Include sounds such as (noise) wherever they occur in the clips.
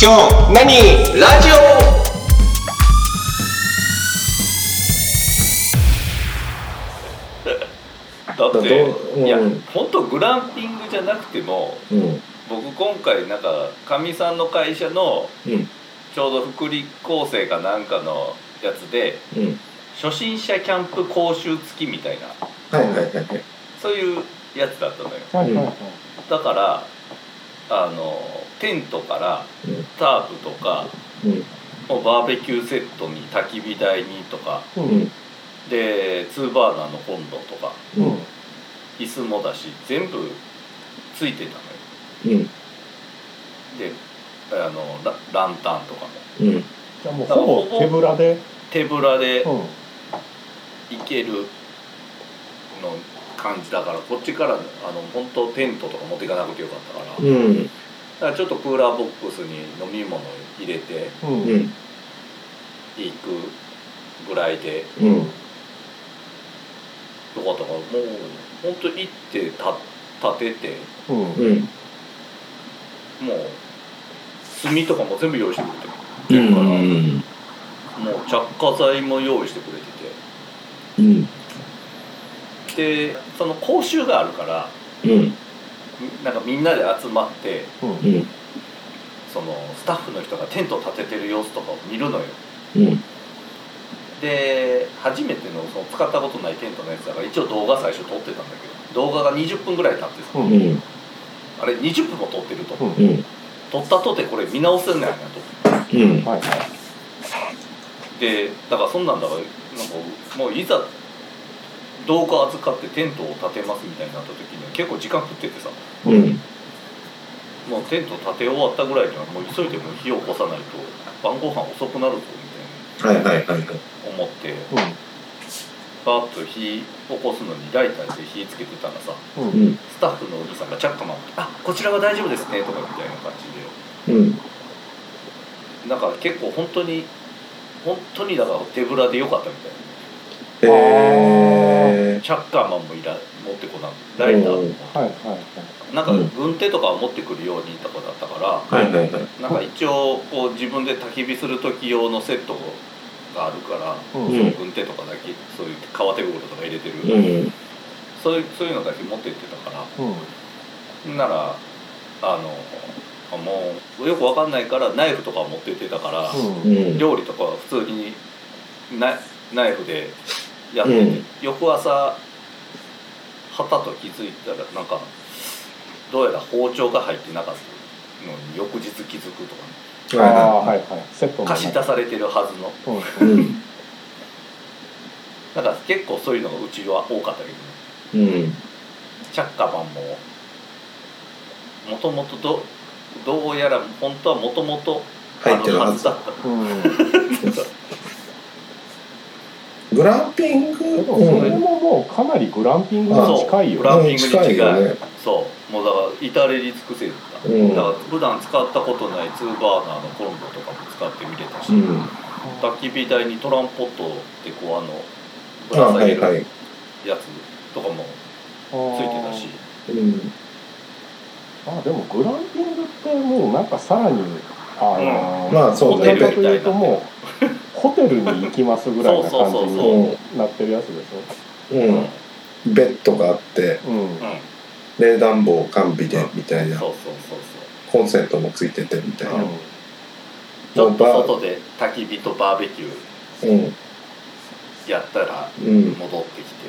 今日何ラジオ？(laughs) だっていやうん。本当グランピングじゃなくてもうん。僕今回なんかかみさんの会社のうん。ちょうど福利厚生かなんかのやつでうん。初心者キャンプ講習付きみたいなはいはいはいはい。そういうやつだったのよ。はいはいはい。だからあのテントからうんタープとかうん。もうバーベキューセットに焚き火台にとかで2バーナーのコンロとかうん。椅子もだし全部ついてたのよ。うん。であのラランタンとかも。うん。じゃあもうほぼ手ぶらで？手ぶらでうん。行けるの感じだからこっちからあの本当テントとか持っていかなくてよかったから。だうんからちょっとクーラーボックスに飲み物入れて行くぐらいでうん。よかったからもう本当行ってた立ててうん。うん。もう炭とかも全部用意してくれてうんるから、もう着火剤も用意してくれてうん。てでその講習があるからうんなんかみんなで集まってうん。うんそのスタッフの人がテントを立ててる様子とかを見るのよ。うん。で初めてのその使ったことないテントのやつだから一応動画最初撮ってたんだけど動画が20分ぐらい経ってさ、うん。うんあれ20分も撮ってると、うん。うん撮ったとてこれ見直せんねんなと。うん。はいはい。でだからそんなんだからなんかもういざ動画預かってテントを建てますみたいになった時には結構時間食っててさ。うん。もうテント建て終わったぐらいにはもう急いでもう火を起こさないと晩ご飯遅くなるぞみたいはいはいはいはい。な思ってうバーッと火起こすのにライターで火つけてたらさん。ううん。んスタッフのお兄さんがチャッカマン「あこちらは大丈夫ですね」とかみたいな感じうん。でなんか結構本当に本当にだから手ぶらでよかったみたいへえなチャッカーマンもいら持ってこなライターも。うんはいはいはい。なんか軍手とかを持ってくるようにとかだったから、はいはいはい。なんか一応こう自分で焚き火する時用のセットがあるから、うん。軍手とかだけそういう革手袋とか入れてる、うん。そういうそういうのだけ持ってってたからうん。ならあのあもうよくわかんないからナイフとか持ってってたから、うん。うん。料理とかは普通にナイナイフでやってて、うん。翌朝はたと気づいたらなんかどうやら包丁が入ってなかったのに翌日気づくとか、あはあはいはい。セットの貸し出されてるはずの。うん。いはいうん。だから結構そういうのがうちは多かったけどね。うん。チャッカマンももともとどどうやら本当はもともとあ入ってるはず。るはずだったうんグランピング？でもそれももうかなりグランピングに近いよね。グランピングに近い違いよね。そう。もうだから至れり尽くせだった、うん。だから普段使ったことない2バーナーのコンロとかも使ってみれたし、うん。焚き火台にトランポットでこうあのぶあら下げるやつとかもついてたし、うん。あでもグランピングってもうなんかさらにあの、まあそうね。ともうホテルに行きますぐらいな感じになってるやつでしうん。ベッドがあってょうん。うん冷暖房完備でみたいな。そうそうそうコンセントもついててみたいな。ちょっと外で焚き火とバーベキューうん。やったらうん。戻ってきて、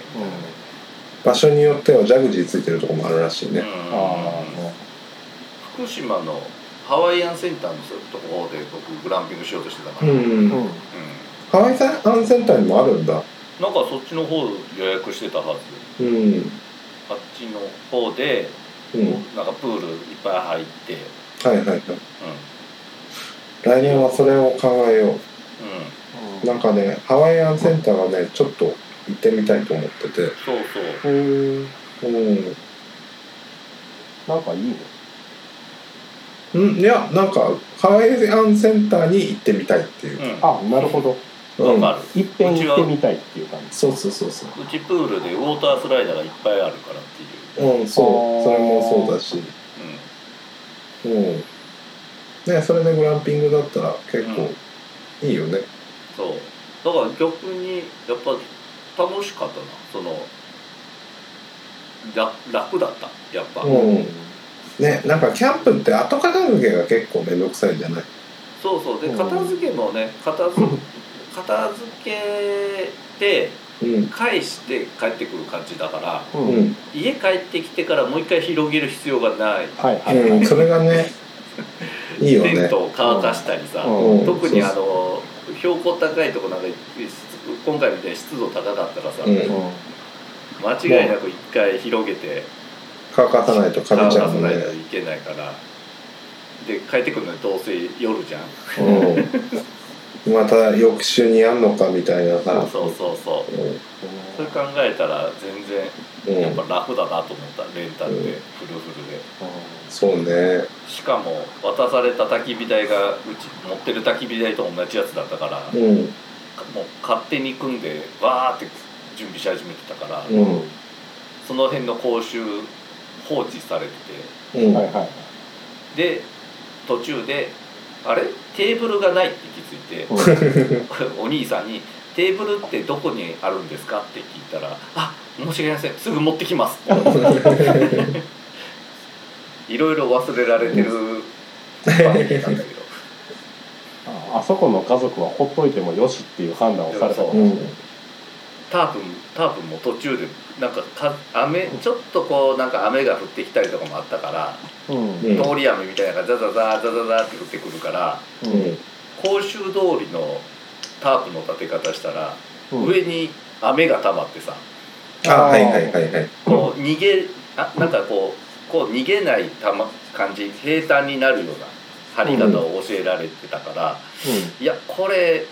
場所によってはジャグジーついてるとこもあるらしいね。うん。ああね福島のハワイアンセンターのところで僕グランピングしようとしてたから、うん。うん。うん。ハワイアンセンターにもあるんだ。なんかそっちの方予約してたはず。うん。あっちの方で、うん。なんかプールいっぱい入って。はいはいはい。うん。来年はそれを考えよう。ん。うなんかねハワイアンセンターはねちょっと行ってみたいと思ってて。そうそう。へえうん。なんかいいねうんいやなんかハワイアンセンターに行ってみたいっていう、うん。あなるほど。うん。わかる。いっぺん行ってみたいっていう感じ。そうそうそうそう。うちプールでウォータースライダーがいっぱいあるからっていう、うんそう。それもそうだし。うん。ねそれでグランピングだったら結構いいよね。そう。だから逆にやっぱ楽しかったな。その楽楽だった。やっぱ、うんねなんかキャンプって後片付けが結構面倒くさいじゃない？そうそう。でうん。片付けもね片付 (laughs) 片付けてうん返して帰ってくる感じだからううん。ん、家帰ってきてからもう一回広げる必要がない。はい。はいはいうん、それがね (laughs) いいよね。テントを乾かしたりさ、うん。特にあの標高高いとこなんか今回みたいに湿度高かったらさ、うん。間違いなく一回広げて乾かさないとカビちゃうもんね乾かさないといけないから。で帰ってくるのにどうせ夜じゃん。うん。また翌週にやんのかみたいなさ。そうそうそうそれ考えたら全然うん、うん、やっぱ楽だなと思ったレンタルでフルフルで。そうね。しかも渡された焚き火台がうち持ってる焚き火台と同じやつだったからうん。もう勝手に組んでわーって準備し始めてたから、うん。その辺の講習放置されてて。うん。はいはい。で途中で「あれ？テーブルがない」って気づいて、(laughs) お兄さんに「テーブルってどこにあるんですか?」って聞いたら「あ申し訳ありません。すぐ持ってきます」(laughs) いろいろ忘れられてる場面なんだけど。(laughs) ああそこの家族はほっといてもよしっていう判断をされた。そう。うんタープタープも途中でなんかか雨ちょっとこうなんか雨が降ってきたりとかもあったから、うん。うん通り雨みたいなのがザザザザザザって降ってくるからうん。甲州通りのタープの立て方したら、うん。上に雨が溜まってさあはいはいはいはい。こう逃げあなんかこうこう逃げないたま感じ平坦になるような張り方を教えられてたから、いやこれ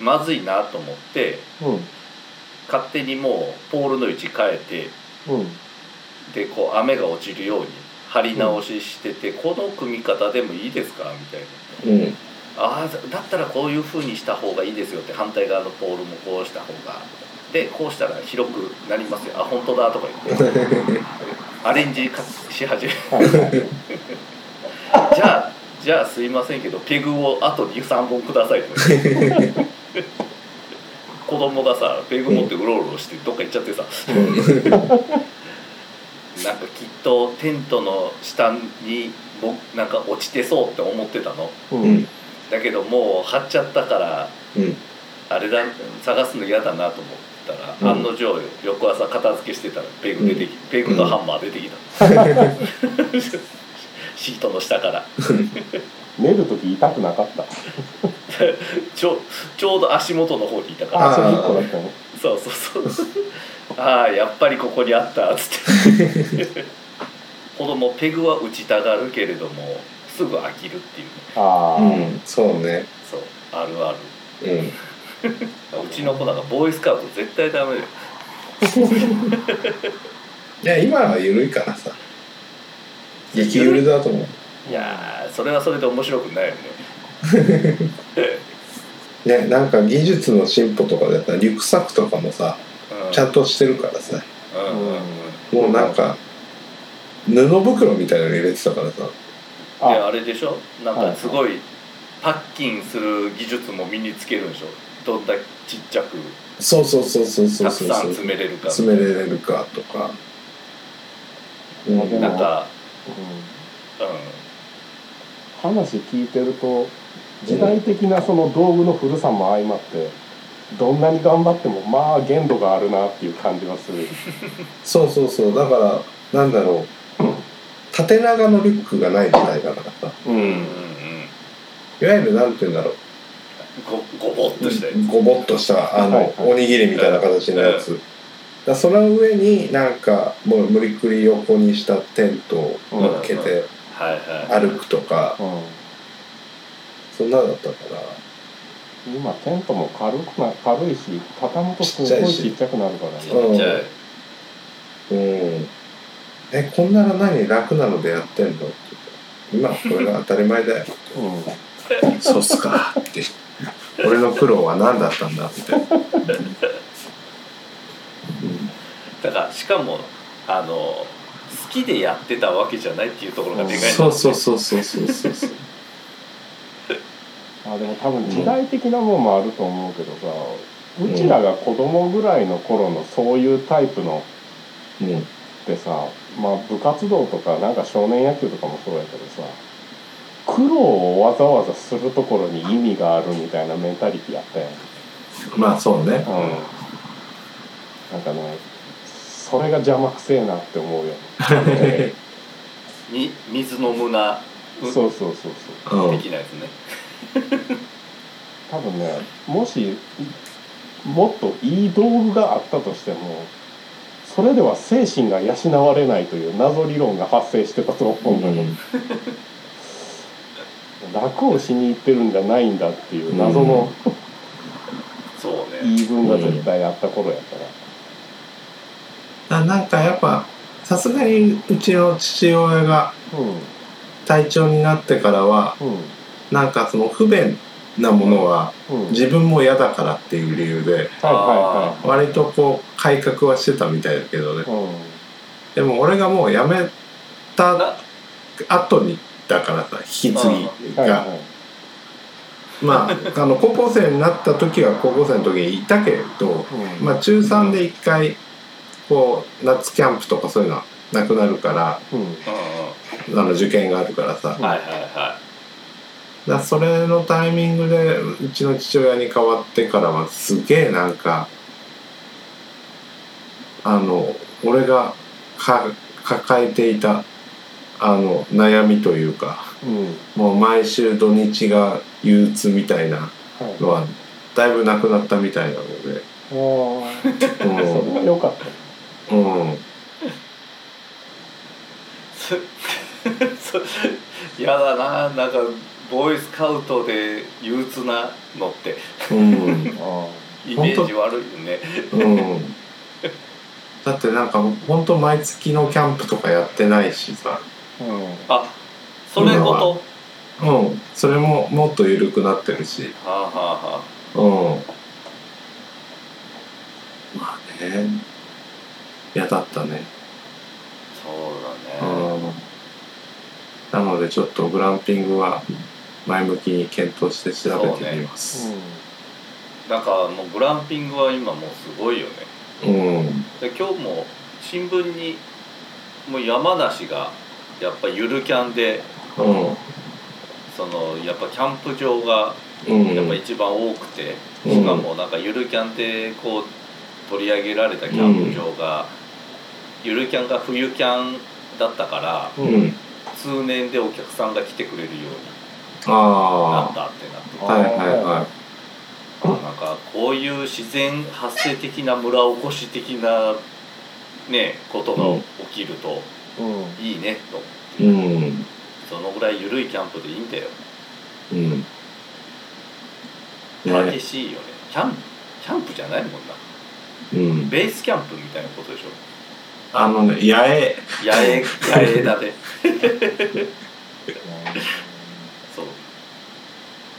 まずいなと思って勝手にもうポールの位置変えてうん。でこう雨が落ちるように張り直ししてて、この組み方でもいいですか？みたいな。うん。ああだったらこういう風にした方がいいですよって反対側のポールもこうした方が。でこうしたら広くなりますよ。あ本当だとか言って。(laughs) アレンジかし始め。じゃあじゃあすいませんけどペグをあと23本くださいと (laughs) 子供がさペグ持ってうろうろしてどっか行っちゃってさ。(laughs) なんかきっとテントの下にもなんか落ちてそうって思ってたの。ううん。んだけどもう張っちゃったからうん。あれだ探すの嫌だなと思ったら、うん。案の定翌朝片付けしてたらペグ出てき、ペグのハンマー出てきた、(laughs) シートの下から。(laughs) 寝る時痛くなかった (laughs) ちょちょうど足元の方にいたから。あそれ一個だっそうそうそう。ああやっぱりここにあったっつって。子供ペグは打ちたがるけれどもすぐ飽きるっていうね。ああ、うんそうね。そうあるある。うん。(laughs) うちの子なんかボーイスカウト絶対ダメだよ。(laughs) いや今は緩いからさ。激だと思う。いやーそれはそれで面白くないよね (laughs) ねなんか技術の進歩とかだったらリュックサックとかもさうん。ちゃんとしてるからさ。うんうんうん。もうなんか布袋みたいなの入れてたからさ。であ。あれでしょ？なんかすごいパッキンする技術も身につけるんでしょ？どんだけちっちゃく。そうそうそうそうそうたくさんそうそう詰めれるか。詰めれれるかとか。うんなんかうん。う話聞いてると時代的なその道具の古さも相まってどんなに頑張ってもまあ限度があるなっていう感じはする。そうそうそう。だからなんだろう。縦長のリュックがない時代だからさうん。うんうんうんいわゆるなんて言うんだろう。ごごぼっとしたやつ。ごぼっとしたあの、はいはい。おにぎりみたいな形のやつ、だその上になんかもう無理くり横にしたテントを乗っけてはいはい。歩くとか、うんそんなだったから。今テントも軽くな軽いし畳むとすごいちっちゃくなるからちね。っちゃいうん。えこんなの何楽なのでやってんのって。言ったら今これが当たり前だよ。うん。そうっすかって。俺の苦労は何だったんだって、だからしかもあの好きでやってたわけじゃないっていうところがでかいんだそうそうそうそうそうそうそうあでも多分時代的なもんもあると思うけどさ、うちらが子供ぐらいの頃のそういうタイプのうん。ってさまあ部活動とかなんか少年野球とかもそうやけどさ苦労をわざわざするところに意味があるみたいなメンタリティあったやん。まあそうね。うん。なんかねそれが邪魔くせえなって思うよ、(laughs) に水飲むなそうそうそうそう。うん。的なやつね (laughs) 多分ねもしもっといい道具があったとしてもそれでは精神が養われないという謎理論が発生してたと思うんだけど、(laughs) 楽をしに行ってるんじゃないんだっていう謎のそうね。言い分が絶対あった頃やから。あなんかやっぱさすがにうちの父親が隊長になってからはうんなんかその不便なものは自分も嫌だからっていう理由で割とこう改革はしてたみたいだけどね。でも俺がもう辞めたな。後にだからさ引き継ぎが。はいまああの高校生になった時は高校生の時にいたけれどうん。まあ中3で一回こう夏キャンプとかそういうのはなくなるからあの受験があるからさだそれのタイミングでうちの父親に変わってからはすげえなんかあの俺がか抱えていたあの悩みというかうん。もう毎週土日が憂鬱みたいなはい。のはだいぶなくなったみたいなので。あー。それは良かった。うん、(laughs) や (laughs) だななんかボーイスカウトで憂鬱なのって。うん。あイメージ悪いよね。うん。だってなんかほんと毎月のキャンプとかやってないしさ。ーうん。あそれごと？うん。それももっと緩くなってるし。はあはあはうん。まあね。嫌だったね。あそうだね。うん。なのでちょっとグランピングは前向きに検討して調べてみます。なんかもうグランピングは今もうすごいよね。うん。で今日も新聞にもう山梨がやっぱゆるキャンでうん。そのやっぱキャンプ場がうん。やっぱ一番多くて、うん。しかもなんかゆるキャンでこう取り上げられたキャンプ場が、ゆるキャンが冬キャンだったからううんん。通年でお客さんが来てくれるようになあったってなってあはいはいはあなんかこういう自然発生的な村おこし的なねことが起きるとうん。いいねというん。そのぐらい緩いキャンプでいいんだよ。うん。激ねしいよね。キャンプキャンプじゃないもんな。うん。ベースキャンプみたいなことでしょ。あのね八重野営野営だね (laughs)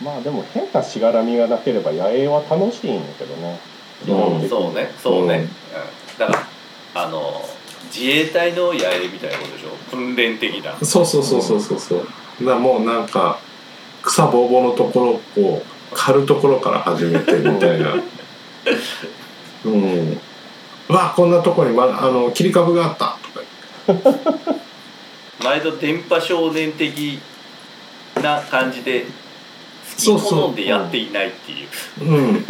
まあでも変なしがらみがなければ野営は楽しいんやけどね。基本的に。そうねそうね、うん。うん。だからあの自衛隊の野営みたいなことでしょ？訓練的な。そうそうそうそうそうそう。だからもうなんか草ぼうぼうのところを刈るところから始めてみたいな。(laughs) うん。うわこんなとこに、ま、あの切り株があった。(laughs) とか毎度電波少年的な感じで好きそうそう好んでやっていないっていう。うん、好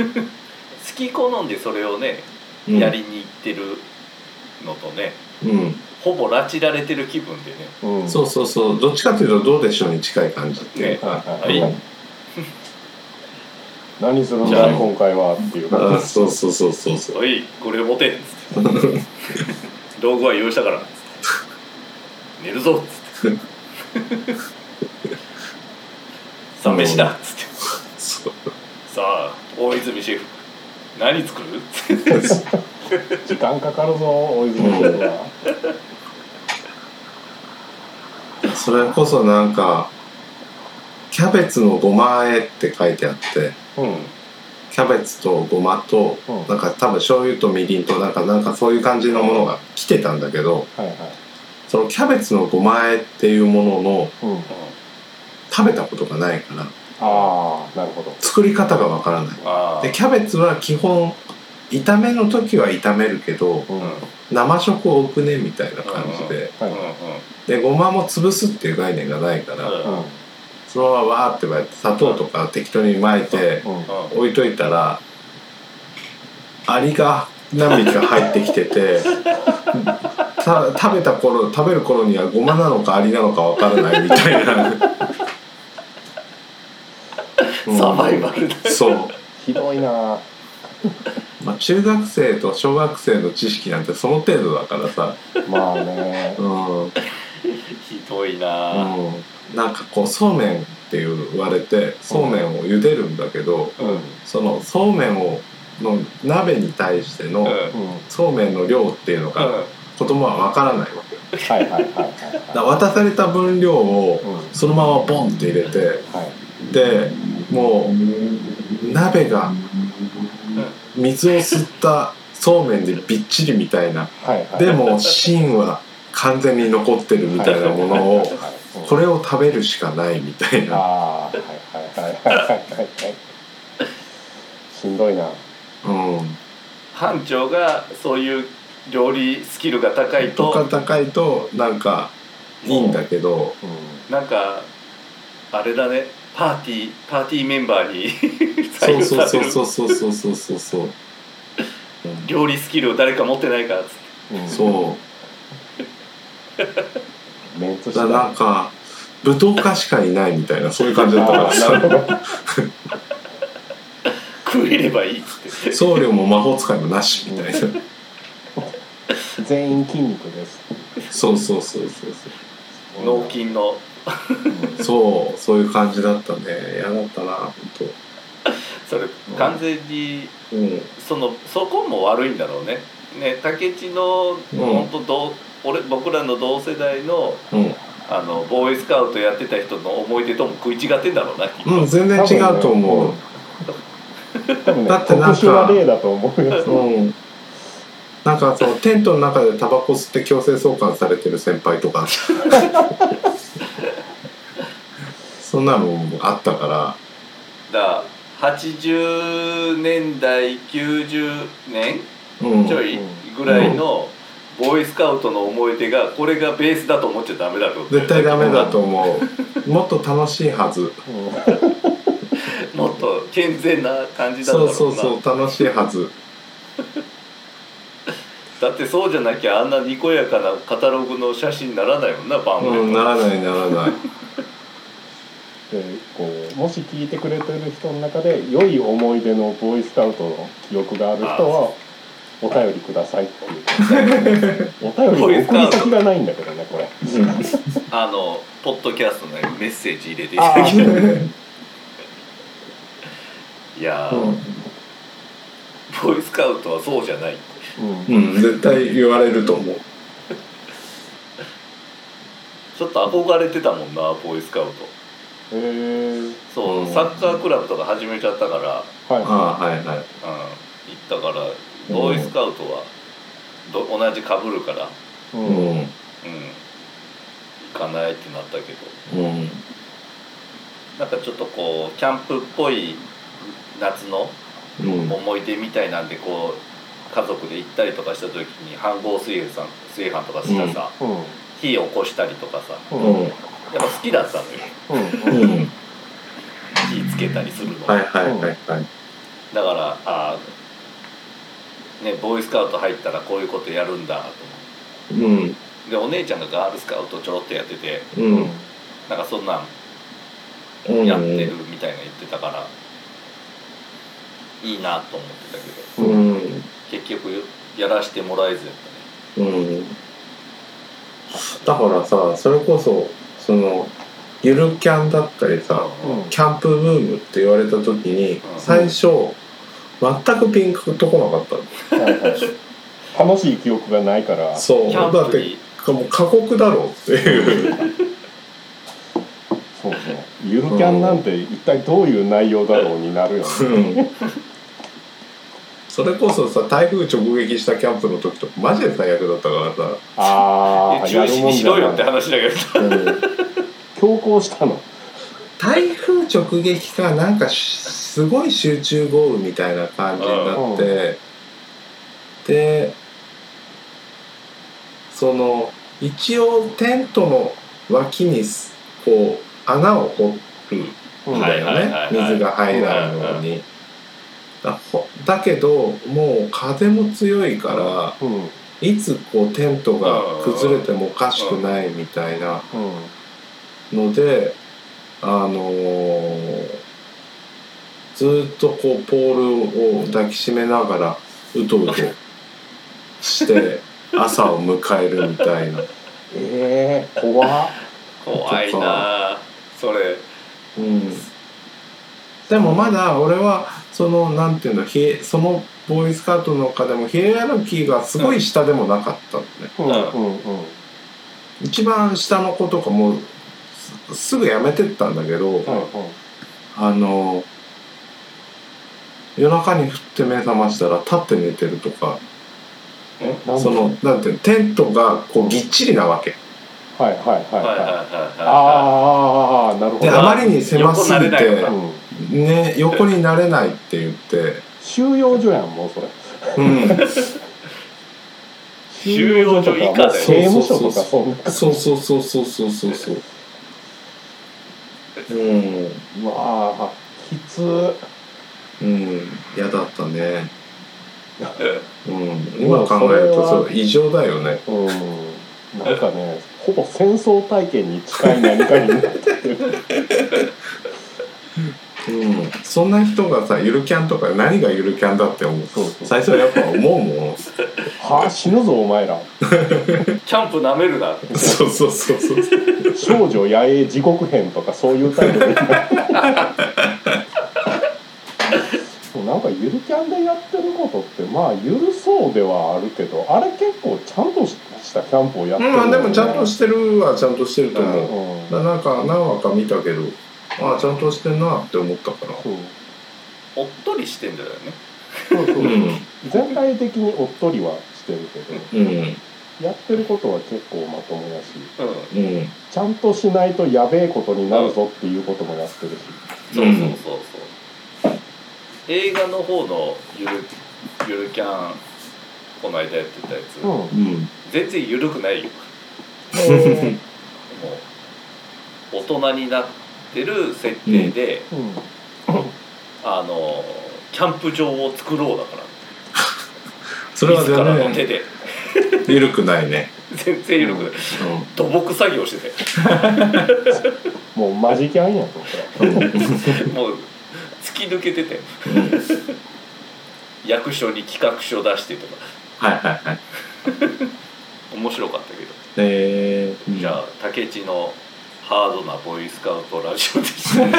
き好んでそれをねうん、やりに行ってるのとねうん。ほぼ拉致られてる気分でね。うん。そうそうそう。どっちかというとどうでしょうに近い感じっていう。か、はいはい (laughs) 何するんじゃあだ今回はっていう。あそうそうそうそうそう。おいこれ持て」っつって「道具は用意したから」っつって「寝るぞ」っつって「さあ飯だ」っつってそう「さあ大泉シェフ。何作る?」時間かかるぞ大泉君は。それこそなんかキャベツのごまあえって書いてあってうん。キャベツとごまと、うん。なんか多分醤油とみりんとなんかなんかそういう感じのものが来てたんだけどはいはい。そのキャベツのごまあえっていうもののうん食べたことがないからああなるほど。作り方がわからない。でキャベツは基本炒めの時は炒めるけどうん。うんうん生食を置くねみたいな感じで。はい。でごまも潰すっていう概念がないからうん。うんそのままわーってやって砂糖とか適当に巻いてうん。置いといたらアリが何匹か入ってきてて (laughs) た食べた頃食べる頃にはごまなのかアリなのかわからないみたいな、うんサバイバルだ。そう、ひどいな。まあ、中学生と小学生の知識なんてその程度だからさ。まあね。うん、うん、ひどいな。なんかこうそうめんって言われてそうめんを茹でるんだけど、うん。うんそのそうめんをの鍋に対してのうん。そうめんの量っていうのが子供は分からないわけよ。はいはいはいはい。だから渡された分量をうん。そのままボンって入れてはい。でもう鍋が水を吸ったそうめんでびっちりみたいな。はいはい。でも芯は完全に残ってるみたいなものをはいこれを食べるしかないみたいな。ああはいはいはいはいはいはい。しんどいな。うん。班長がそういう料理スキルが高いとかと高いとなんかいいんだけどうなんかあれだねパーティーパーティーメンバーにそ (laughs) う採用そうそうされるそうそうそうそうそう。そう料理スキルを誰か持ってないかっつって。んうん。そう。だなんか舞踏家しかいないみたいなそういう感じだったから。さ (laughs) ど食えればいいっつって。僧侶も魔法使いもなしみたいな。全員筋肉です。そうそうそうそう脳筋の。そう (laughs) そうそういう感じだったね。嫌だったな本それ完全に当うん。そのそこも悪いんだろうね。ね竹地のうん。本当同俺僕らの同世代のうん。あのボーイスカウトやってた人の思い出とも食い違ってんだろうなうん、全然違うと思う。ねだってなんか特殊な例だと思うようん。なんかそのテントの中でタバコ吸って強制送還されてる先輩とか (laughs) そんなのもあったから。だから80年代90年うん。ちょいぐらいのボーイスカウトの思い出がこれがベースだと思っちゃダメだと絶対ダメだと思う。もっと楽しいはず。う (laughs) んもっと健全な感じだったろそうそうそう楽しいはず。(laughs) だってそうじゃなきゃあんなにこやかなカタログの写真にならないもんなパンフレット、うんならないならないでこうもし聞いてくれてる人の中で良い思い出のボーイスカウトの記憶がある人はお便りくださいっていう (laughs) お便りの送り先がないんだけどねこれ。(laughs) あのポッドキャストのメッセージ入れていあただきたいー。いやー、うんボーイスカウトはそうじゃない。うん。うん絶対言われると思う。(laughs) ちょっと憧れてたもんなボーイスカウトそう、うん。サッカークラブとか始めちゃったから、はい。はいはい。うん、行ったからボーイスカウトはど同じかぶるから、ううん。んうん、行かないってなったけど。うん。なんかちょっとこうキャンプっぽい夏のうん。思い出みたいなんでこう家族で行ったりとかした時に飯合炊飯さん炊飯とかしたさ、うん。火起こしたりとかさやっぱ好きだったのよ。うん。うん。うん火つけたりするの、はいはいはいはい。だからあーねボーイスカウト入ったらこういうことやるんだと思うん。ってでお姉ちゃんがガールスカウトちょろっとやっててうん。なんかそんなんうんやってるみたいな言ってたから、いいなと思ってたけど。うん。結局やらしてもらえずやったね。うん。だからさそれこそそのゆるキャンだったりさうん。キャンプブームって言われた時にうん。最初全くピンクとこなかったの。はいはい。楽しい記憶がないから。そう。キャンだってもう過酷だろうっていう。そうそう。ゆるキャンなんて一体どういう内容だろうになるよね。うんそれこそさ台風直撃したキャンプの時とかマジで最悪だったからさ。ああ中止にしろよって話だけどうん強行したの。台風直撃かなんかしすごい集中豪雨みたいな感じになって、でその一応テントの脇にすこう穴を掘るうんんだよね水が入らんように。だほだけどもう風も強いからうんいつこうテントが崩れてもおかしくないみたいなうんのであのーずーっとこうポールを抱きしめながらうとうとして (laughs) 朝を迎えるみたいな。ええ怖っ。怖いなそれ。うん、でもまだ俺はそのなんていうんだそのボーイスカートの中でもヒエラルキーがすごい下でもなかったのね、うんうんうん、一番下の子とかもすぐ辞めてったんだけど、あの夜中に降って目覚ましたら立って寝てるとかそのなんていうのテントがこうぎっちりなわけ。はいはいはいはい。ああなるほど。であまりに狭すぎて。うんね横になれないって言って、収容所やんもうそれ。うん、収容所以下だよ刑務所とかそんな。そうそうそうそうそうそう。そううん。うわあきつ。うん。嫌だったね。うん。う今ん考えるとそう異常だよね。うん。なんかねほぼ戦争体験に近い何かになってるうん。そんな人がさゆるキャンとか何がゆるキャンだって思う。そうそう。最初やっぱ思うもん。はあ死ぬぞお前ら。キャンプなめるなそうそうそうそう。少女野営地獄編とかそういうタイトルになんかゆるキャンでやってることってまあゆるそうではあるけどあれ結構ちゃんとしたキャンプをやってる。うんまあでもちゃんとししてるはちゃんとしてると思う、うんななんか何話か見たけどああちゃんとしてんなって思ったから。そう。おっとりしてんだよね。そうそう、うん。全体的におっとりはしてるけどうん。やってることは結構まともやしうん。うん。ちゃんとしないとやべえことになるぞっていうこともやってるし。そうそうそうそう。映画の方のゆるゆるキャンこの間やってたやつ、全然ゆるくないよ。え (laughs) もう大人になってる設定で、ーうんあのキャンプ場を作ろうだから。(laughs) それは自らの手で。緩くないね。全然ゆるくない。土木作業してて。(laughs) もうマジキャンやんともう突き抜けてて。役所に企画書出してとか。はいはいはい。面白かったけど、えー、じゃあ竹地のハードなボーイスカウトラジオでした。ね